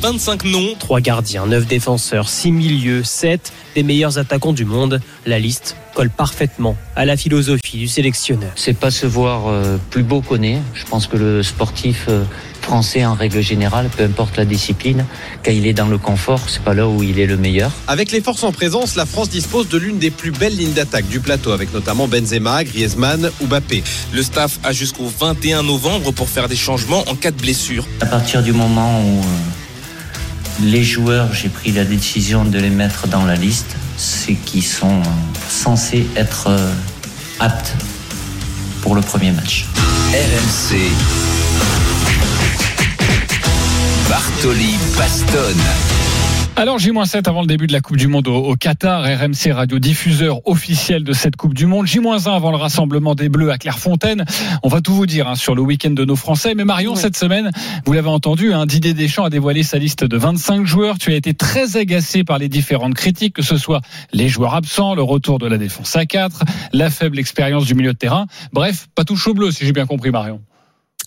25 noms, 3 gardiens, 9 défenseurs, 6 milieux, 7 des meilleurs attaquants du monde. La liste colle parfaitement à la philosophie du sélectionneur. C'est pas se voir euh, plus beau qu'on est. Je pense que le sportif euh, français, en règle générale, peu importe la discipline, quand il est dans le confort, c'est pas là où il est le meilleur. Avec les forces en présence, la France dispose de l'une des plus belles lignes d'attaque du plateau, avec notamment Benzema, Griezmann ou Mbappé. Le staff a jusqu'au 21 novembre pour faire des changements en cas de blessure. À partir du moment où euh, les joueurs, j'ai pris la décision de les mettre dans la liste, c'est qu'ils sont censés être euh, aptes pour le premier match. RMC. Bartoli. Alors J-7 avant le début de la Coupe du Monde au, au Qatar, RMC radio diffuseur officiel de cette Coupe du Monde. J-1 avant le rassemblement des Bleus à Clairefontaine. On va tout vous dire hein, sur le week-end de nos Français. Mais Marion, cette semaine, vous l'avez entendu, hein, Didier Deschamps a dévoilé sa liste de 25 joueurs. Tu as été très agacé par les différentes critiques, que ce soit les joueurs absents, le retour de la défense à 4, la faible expérience du milieu de terrain. Bref, pas tout chaud bleu si j'ai bien compris Marion.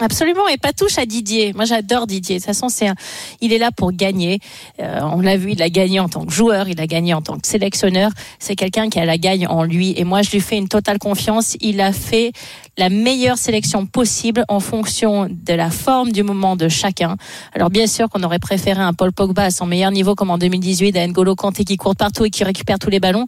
Absolument, et pas touche à Didier. Moi, j'adore Didier. De toute façon, c'est un... il est là pour gagner. Euh, on l'a vu, il a gagné en tant que joueur, il a gagné en tant que sélectionneur. C'est quelqu'un qui a la gagne en lui, et moi, je lui fais une totale confiance. Il a fait la meilleure sélection possible en fonction de la forme du moment de chacun. Alors, bien sûr, qu'on aurait préféré un Paul Pogba à son meilleur niveau, comme en 2018, à N'Golo Kanté qui court partout et qui récupère tous les ballons.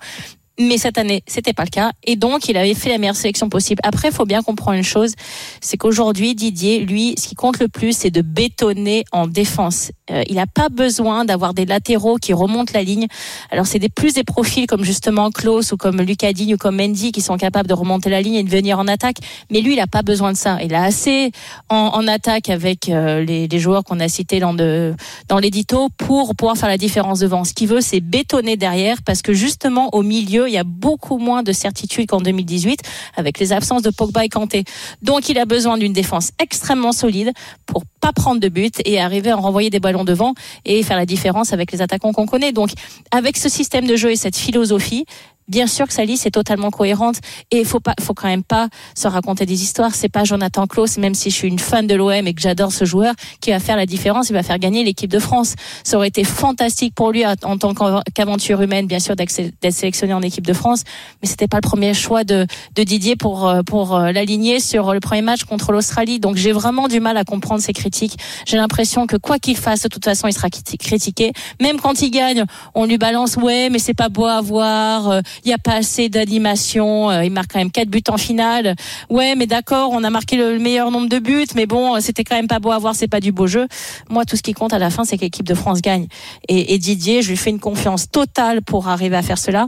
Mais cette année, c'était pas le cas. Et donc, il avait fait la meilleure sélection possible. Après, il faut bien comprendre une chose. C'est qu'aujourd'hui, Didier, lui, ce qui compte le plus, c'est de bétonner en défense. Euh, il n'a pas besoin d'avoir des latéraux qui remontent la ligne. Alors, c'est des plus des profils comme justement Klaus ou comme Lucas Digne ou comme Mendy qui sont capables de remonter la ligne et de venir en attaque. Mais lui, il n'a pas besoin de ça. Il a assez en, en attaque avec euh, les, les, joueurs qu'on a cités dans, de, dans l'édito pour pouvoir faire la différence devant. Ce qu'il veut, c'est bétonner derrière parce que justement, au milieu, il y a beaucoup moins de certitude qu'en 2018 avec les absences de Pogba et Kanté. Donc il a besoin d'une défense extrêmement solide pour pas prendre de but et arriver à renvoyer des ballons devant et faire la différence avec les attaquants qu'on connaît. Donc avec ce système de jeu et cette philosophie, bien sûr que sa liste est totalement cohérente et il faut pas faut quand même pas se raconter des histoires. C'est pas Jonathan Klaus même si je suis une fan de l'OM et que j'adore ce joueur qui va faire la différence. Il va faire gagner l'équipe de France. Ça aurait été fantastique pour lui en tant qu'aventure humaine bien sûr d'être sélectionné en équipe de France. Mais c'était pas le premier choix de, de Didier pour pour l'aligner sur le premier match contre l'Australie. Donc j'ai vraiment du mal à comprendre ces critiques. J'ai l'impression que quoi qu'il fasse de toute façon il sera critiqué. Même quand il gagne on lui balance ouais mais c'est pas beau à voir il n'y a pas assez d'animation. il marque quand même quatre buts en finale. Ouais, mais d'accord, on a marqué le meilleur nombre de buts, mais bon, c'était quand même pas beau à voir, c'est pas du beau jeu. Moi, tout ce qui compte à la fin, c'est que l'équipe de France gagne. Et, et Didier, je lui fais une confiance totale pour arriver à faire cela.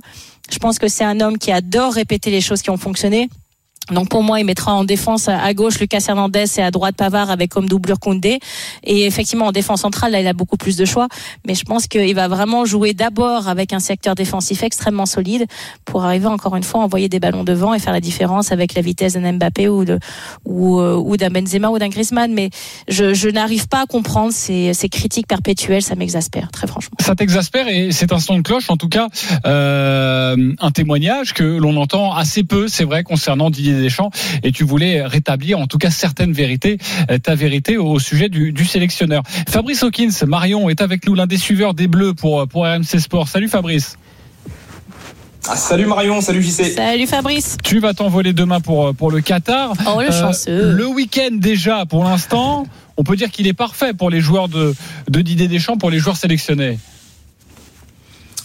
Je pense que c'est un homme qui adore répéter les choses qui ont fonctionné. Donc pour moi, il mettra en défense à gauche Lucas Hernandez et à droite Pavard avec comme doublure Koundé. Et effectivement, en défense centrale, là, il a beaucoup plus de choix. Mais je pense qu'il va vraiment jouer d'abord avec un secteur défensif extrêmement solide pour arriver encore une fois à envoyer des ballons devant et faire la différence avec la vitesse d'un Mbappé ou, ou d'un Benzema ou d'un Griezmann. Mais je, je n'arrive pas à comprendre ces, ces critiques perpétuelles. Ça m'exaspère, très franchement. Ça t'exaspère et c'est un son de cloche, en tout cas, euh, un témoignage que l'on entend assez peu, c'est vrai, concernant Didier Deschamps et tu voulais rétablir en tout cas certaines vérités, ta vérité au sujet du, du sélectionneur. Fabrice Hawkins, Marion est avec nous, l'un des suiveurs des Bleus pour, pour RMC Sport. Salut Fabrice. Ah, salut Marion, salut JC. Salut Fabrice. Tu vas t'envoler demain pour, pour le Qatar. Oh le chanceux. Euh, le week-end déjà pour l'instant, on peut dire qu'il est parfait pour les joueurs de, de Didier Deschamps, pour les joueurs sélectionnés.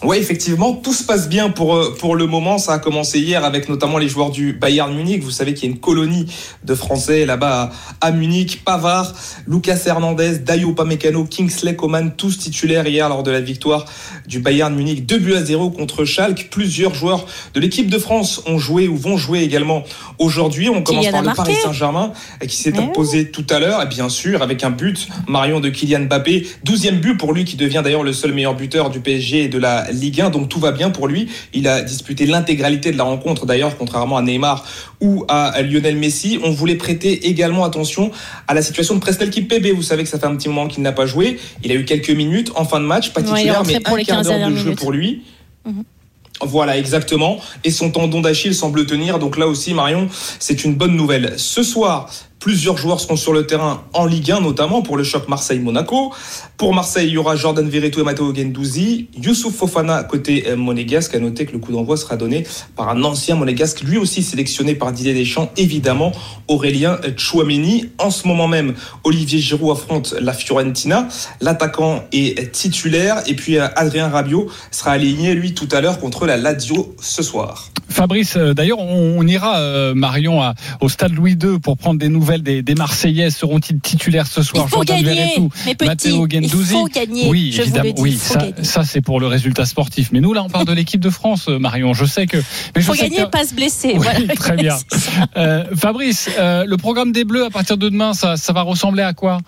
Ouais, effectivement, tout se passe bien pour, euh, pour le moment. Ça a commencé hier avec notamment les joueurs du Bayern Munich. Vous savez qu'il y a une colonie de Français là-bas à, à Munich. Pavard, Lucas Hernandez, Dayo Pamecano, Kingsley Coman, tous titulaires hier lors de la victoire du Bayern Munich. 2 buts à 0 contre Schalke. Plusieurs joueurs de l'équipe de France ont joué ou vont jouer également aujourd'hui. On commence Kylian par le. Paris Saint-Germain euh, qui s'est Mais oui. imposé tout à l'heure. Et bien sûr, avec un but, Marion de Kylian Mbappé. 12e but pour lui qui devient d'ailleurs le seul meilleur buteur du PSG et de la Ligue 1. Donc tout va bien pour lui. Il a disputé l'intégralité de la rencontre d'ailleurs, contrairement à Neymar ou à Lionel Messi. On voulait prêter également attention à la situation de Prestel Kimpembe. Vous savez que ça fait un petit moment qu'il n'a pas joué. Il a eu quelques minutes en fin de match, pas Ouais, titulaire, rentré mais un quart 15 d'heure de jeu pour lui. Mhm. Voilà, exactement. Et son tendon d'Achille semble tenir. Donc là aussi, Marion, c'est une bonne nouvelle. Ce soir, plusieurs joueurs seront sur le terrain en Ligue 1, notamment pour le choc Marseille-Monaco. Pour Marseille, il y aura Jordan Verretou et Matteo Gendouzi. Youssouf Fofana côté euh, monégasque. À noter que le coup d'envoi sera donné par un ancien monégasque, lui aussi sélectionné par Didier Deschamps, évidemment, Aurélien Chouameni. En ce moment même, Olivier Giroud affronte la Fiorentina. L'attaquant est titulaire. Et puis euh, Adrien Rabiot sera aligné, lui, tout à l'heure contre la Lazio ce soir. Fabrice, euh, d'ailleurs, on, ira, euh, Marion, au stade Louis II pour prendre des nouvelles des, des Marseillais. Seront-ils titulaires ce soir Il faut Jordan gagner, Verretou, mes petits. Matteo Il Gendouzi. faut gagner. Oui, je vous évidemment. le dis, oui, il ça, ça c'est pour le résultat sportif. Mais nous, là, on parle de l'équipe de France, euh, Marion. Je sais que. Mais Il je faut sais gagner, que- pas se blesser. Oui, voilà. très bien. Euh, Fabrice, euh, le programme des Bleus à partir de demain, ça, ça va ressembler à quoi?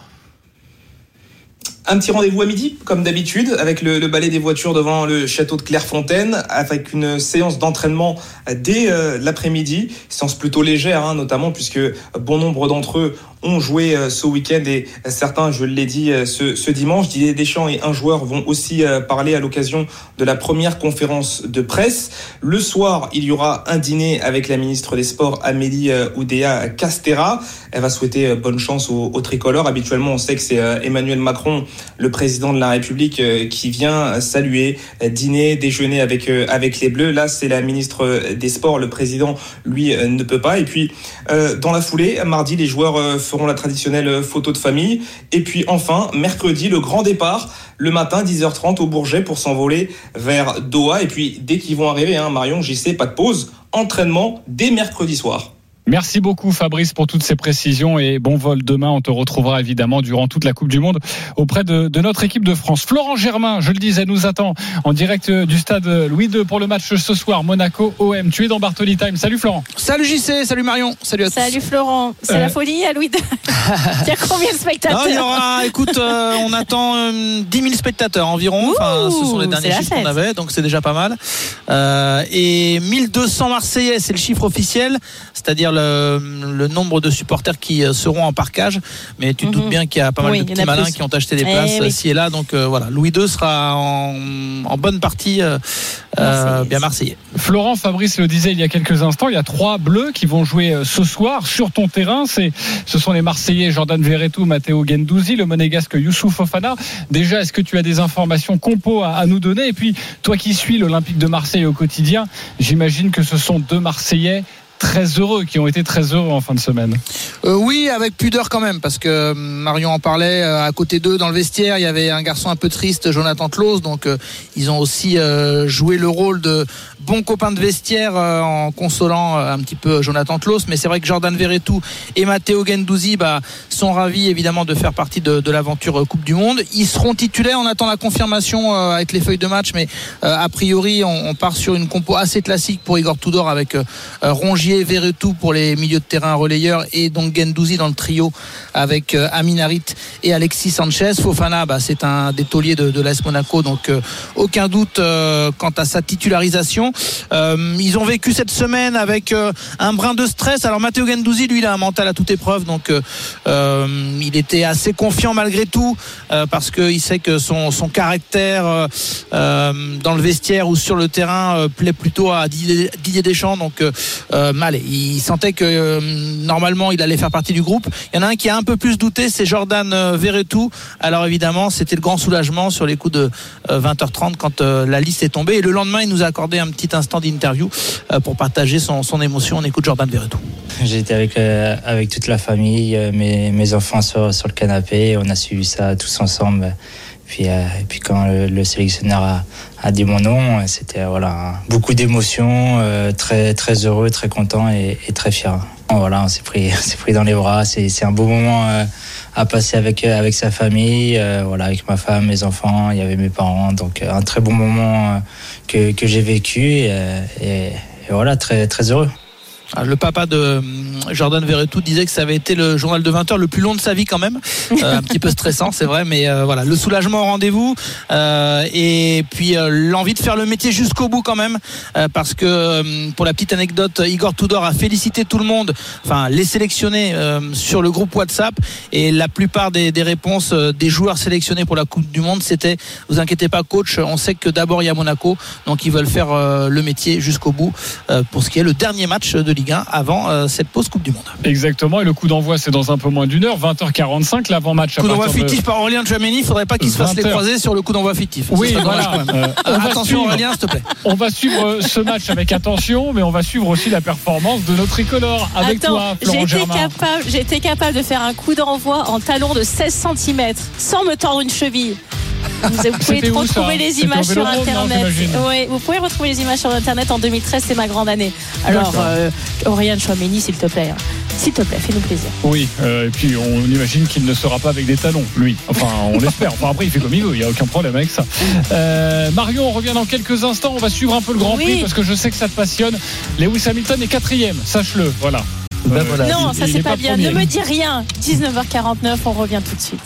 Un petit rendez-vous à midi, comme d'habitude, avec le, balai des voitures devant le château de Clairefontaine, avec une séance d'entraînement dès euh, l'après-midi, séance plutôt légère, hein, notamment puisque bon nombre d'entre eux ont joué euh, ce week-end et certains, je l'ai dit, euh, ce, ce dimanche. Didier Deschamps et un joueur vont aussi euh, parler à l'occasion de la première conférence de presse. Le soir, il y aura un dîner avec la ministre des Sports, Amélie Oudéa Castera. Elle va souhaiter bonne chance aux, aux tricolores. Habituellement, on sait que c'est Emmanuel Macron, le président de la République, qui vient saluer, dîner, déjeuner avec, avec les Bleus. Là, c'est la ministre des Sports. Le président, lui, ne peut pas. Et puis, dans la foulée, mardi, les joueurs feront la traditionnelle photo de famille. Et puis, enfin, mercredi, le grand départ, le matin, 10h30 au Bourget pour s'envoler vers Doha. Et puis, dès qu'ils vont arriver, hein, Marion, j'y sais, pas de pause. Entraînement dès mercredi soir. Merci beaucoup Fabrice pour toutes ces précisions et bon vol demain. On te retrouvera évidemment durant toute la Coupe du Monde auprès de, de notre équipe de France. Florent Germain, je le disais, nous attend en direct du stade Louis II pour le match ce soir Monaco-OM. Tu es dans Bartoli Time. Salut Florent. Salut JC, salut Marion, salut à tous. Salut Florent, c'est Euh. la folie à Louis II. Il y a combien de Non, spectateurs il y aura, écoute, euh, on attend euh, 10 000 spectateurs environ. Enfin, ce sont les Ouh, derniers chiffres qu'on avait, donc c'est déjà pas mal. Euh, et 1200 Marseillais, c'est le chiffre officiel, c'est-à-dire le, le nombre de supporters qui euh, seront en parquage. Mais tu te doutes Mhm. bien qu'il y a pas mal Oui, de petits malins plus. qui ont acheté des Eh places oui. ci et là. Donc euh, voilà, Louis II sera en, en bonne partie euh, euh, bien marseillais. Florent, Fabrice le disait il y a quelques instants, il y a trois bleus qui vont jouer euh, ce soir sur ton terrain. C'est, ce sont les Marseillais Jordan Verretou, Matteo Gendouzi, le monégasque Youssouf Fofana. Déjà, est-ce que tu as des informations compo à, à nous donner? Et puis, toi qui suis l'Olympique de Marseille au quotidien, j'imagine que ce sont deux Marseillais très heureux, qui ont été très heureux en fin de semaine. Euh, oui, avec pudeur quand même, parce que euh, Marion en parlait. euh, à côté d'eux, dans le vestiaire, il y avait un garçon un peu triste, Jonathan Claus. Donc, ils ont aussi joué le rôle de bons copains de vestiaire en consolant un petit peu Jonathan Claus. Mais c'est vrai que Jordan Verretou et Matteo Gendouzi bah, sont ravis évidemment de faire partie de, l'aventure Coupe du Monde. Ils seront titulaires. On attend la confirmation avec les feuilles de match, mais a priori, on, on part sur une compo assez classique pour Igor Tudor avec euh, Rongier, Verretou pour les milieux de terrain relayeurs et donc Gendouzi dans le trio avec euh, Amin Harit et Alexis Sanchez. Fofana, bah, c'est un des tauliers de, de l'AS Monaco, donc euh, aucun doute euh, quant à sa titularisation. Ils ont vécu cette semaine avec un brin de stress. Alors Matteo Gendouzi, lui, il a un mental à toute épreuve, donc il était assez confiant malgré tout parce qu'il sait que son, son caractère dans le vestiaire ou sur le terrain plaît plutôt à Didier, Deschamps. Donc il sentait que euh, normalement il allait faire partie du groupe. Il y en a un qui a un peu plus douté, c'est Jordan euh, Verretou. Alors évidemment, c'était le grand soulagement sur les coups de euh, 20h30 quand euh, la liste est tombée. Et le lendemain, il nous a accordé un petit instant d'interview pour partager son, émotion. On écoute Jordan Verretou. J'étais avec, avec toute la famille, mes, enfants sur le canapé. On a suivi ça tous ensemble. Puis, euh, et puis quand le, le sélectionneur a, dit mon nom, euh, c'était voilà beaucoup d'émotions, euh, très très heureux, très content et, très fier. Voilà, on s'est pris, pris dans les bras. C'est un beau moment à passer avec avec sa famille, voilà, avec ma femme, mes enfants. Il y avait mes parents, donc un très bon moment que que j'ai vécu et, et, et voilà, très très heureux. Ah, Le papa de hum, Jordan Verretou disait que ça avait été le journal de 20 heures le plus long de sa vie quand même. Euh, un petit peu stressant, c'est vrai, mais euh, voilà, le soulagement au rendez-vous euh, et puis euh, l'envie de faire le métier jusqu'au bout quand même, euh, parce que pour la petite anecdote, Igor Tudor a félicité tout le monde, enfin les sélectionnés euh, sur le groupe WhatsApp. Et la plupart des, réponses euh, des joueurs sélectionnés pour la Coupe du Monde, c'était vous inquiétez pas coach, on sait que d'abord il y a Monaco, donc ils veulent faire euh, le métier jusqu'au bout euh, pour ce qui est le dernier match de Ligue 1 avant euh, cette pause Coupe du Monde. Exactement. Et le coup d'envoi, c'est dans un peu moins d'une heure, 20h45, l'avant-match. Coup d'envoi de- fictif par Aurélien Tchouameni, il faudrait pas qu'il se fasse les 20 heures. croisés sur le coup d'envoi fictif. Oui, voilà. quand même. Euh, on va Attention suivre. Aurélien, s'il te plaît. On va suivre euh, ce match avec attention, mais on va suivre aussi la performance de nos tricolores avec Attends, toi, Florent Germain. capable, j'étais capable de faire un coup d'envoi en talon de 16 cm sans me tordre une cheville. Vous, vous pouvez retrouver les au images sur internet. Oui, vous pouvez retrouver les images sur internet en 2013, c'est ma grande année. Alors, euh, Aurélien Chouameni, s'il te plaît, hein. s'il te plaît, fais-nous plaisir. Oui, euh, et puis on imagine qu'il ne sera pas avec des talons, lui. Enfin, on l'espère. Enfin, après, il fait comme il veut, il n'y a aucun problème avec ça. Euh, Marion, on revient dans quelques instants. On va suivre un peu le Grand Oui. Prix parce que je sais que ça te passionne. Lewis Hamilton est quatrième, sache-le. Voilà. Ben voilà. non, il- ça c'est est pas, bien. premier. Ne me dis rien. 19h49, on revient tout de suite.